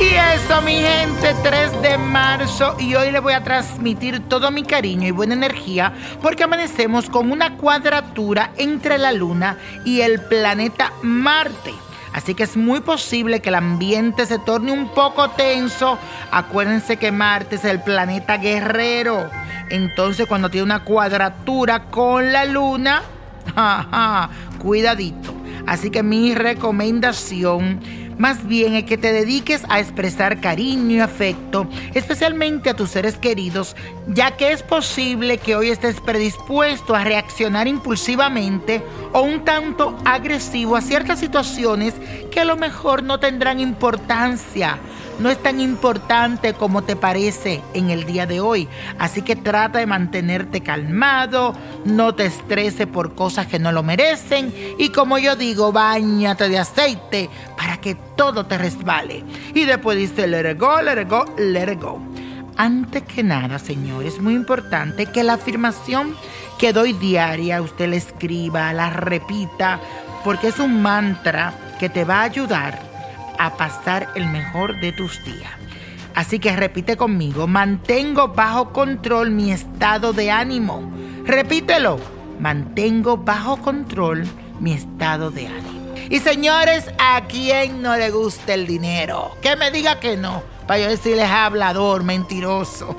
Y eso, mi gente, 3 de marzo. Y hoy le voy a transmitir todo mi cariño y buena energía porque amanecemos con una cuadratura entre la Luna y el planeta Marte. Así que es muy posible que el ambiente se torne un poco tenso. Acuérdense que Marte es el planeta guerrero. Entonces, cuando tiene una cuadratura con la Luna, jaja, cuidadito. Así que mi recomendación más bien es que te dediques a expresar cariño y afecto, especialmente a tus seres queridos, ya que es posible que hoy estés predispuesto a reaccionar impulsivamente o un tanto agresivo a ciertas situaciones que a lo mejor no tendrán importancia. No es tan importante como te parece en el día de hoy. Así que trata de mantenerte calmado, no te estreses por cosas que no lo merecen y como yo digo, bañate de aceite para que todo te resbale. Y después dice, let it go, let it go, let it go. Antes que nada, señores, es muy importante que la afirmación que doy diaria usted la escriba, la repita, porque es un mantra que te va a ayudar a pasar el mejor de tus días. Así que repite conmigo, mantengo bajo control mi estado de ánimo. Repítelo, mantengo bajo control mi estado de ánimo. Y señores, ¿a quién no le gusta el dinero? Que me diga que no, para yo decirles hablador, mentiroso.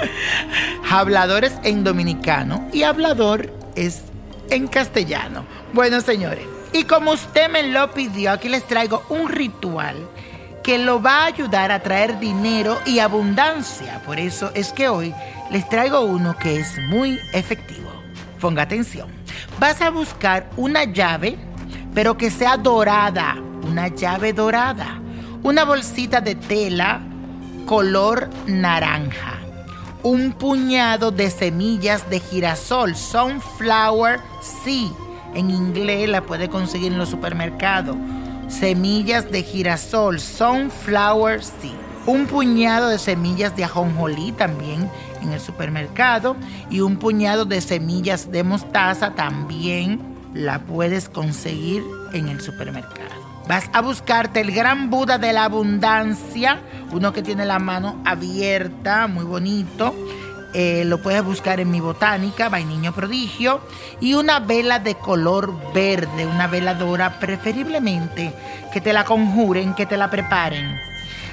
hablador es en dominicano y hablador es en castellano. Bueno, señores, y como usted me lo pidió, aquí les traigo un ritual que lo va a ayudar a traer dinero y abundancia. Por eso es que hoy les traigo uno que es muy efectivo. Ponga atención. Vas a buscar una llave, pero que sea dorada. Una llave dorada. Una bolsita de tela color naranja. Un puñado de semillas de girasol, sunflower seed en inglés la puede conseguir en los supermercados. Semillas de girasol, sunflower seed. Un puñado de semillas de ajonjolí también en el supermercado. Y un puñado de semillas de mostaza también la puedes conseguir en el supermercado. Vas a buscarte el gran Buda de la abundancia, uno que tiene la mano abierta, muy bonito. Eh, lo puedes buscar en mi botánica, Vainiño Prodigio, y una vela de color verde, una veladora preferiblemente que te la conjuren, que te la preparen.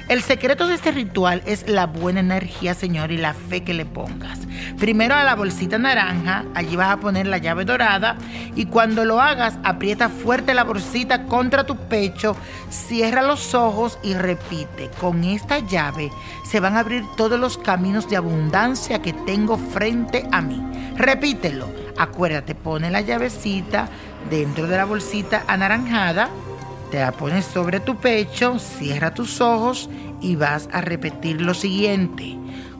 El secreto de este ritual es la buena energía, Señor, y la fe que le pongas. Primero a la bolsita naranja, allí vas a poner la llave dorada y cuando lo hagas, aprieta fuerte la bolsita contra tu pecho, cierra los ojos y repite, con esta llave se van a abrir todos los caminos de abundancia que tengo frente a mí. Repítelo. Acuérdate, pone la llavecita dentro de la bolsita anaranjada te la pones sobre tu pecho, cierra tus ojos y vas a repetir lo siguiente.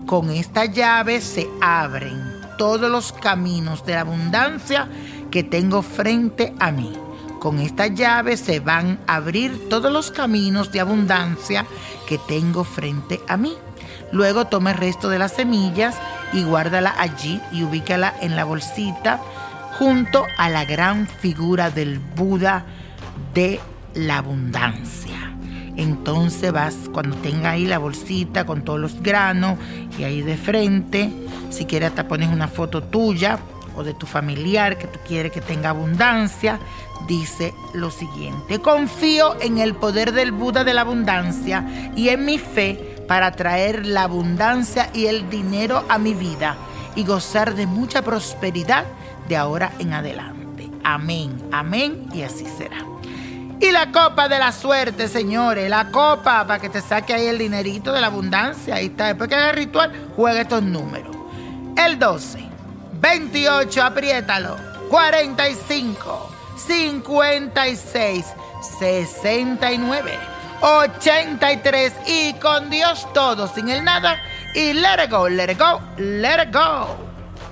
Con esta llave se abren todos los caminos de abundancia que tengo frente a mí. Con esta llave se van a abrir todos los caminos de abundancia que tengo frente a mí. Luego toma el resto de las semillas y guárdala allí y ubícala en la bolsita junto a la gran figura del Buda de la abundancia. Entonces vas, cuando tenga ahí la bolsita con todos los granos y ahí de frente, si quieres te pones una foto tuya o de tu familiar que tú quieres que tenga abundancia, dice lo siguiente, confío en el poder del Buda de la abundancia y en mi fe para traer la abundancia y el dinero a mi vida y gozar de mucha prosperidad de ahora en adelante. Amén, amén y así será. Y la copa de la suerte, señores. La copa para que te saque ahí el dinerito de la abundancia. Ahí está. Después que haga el ritual, juega estos números. El 12, 28, apriétalo. 45, 56, 69, 83. Y con Dios todo, sin el nada. Y let it go, let it go, let it go.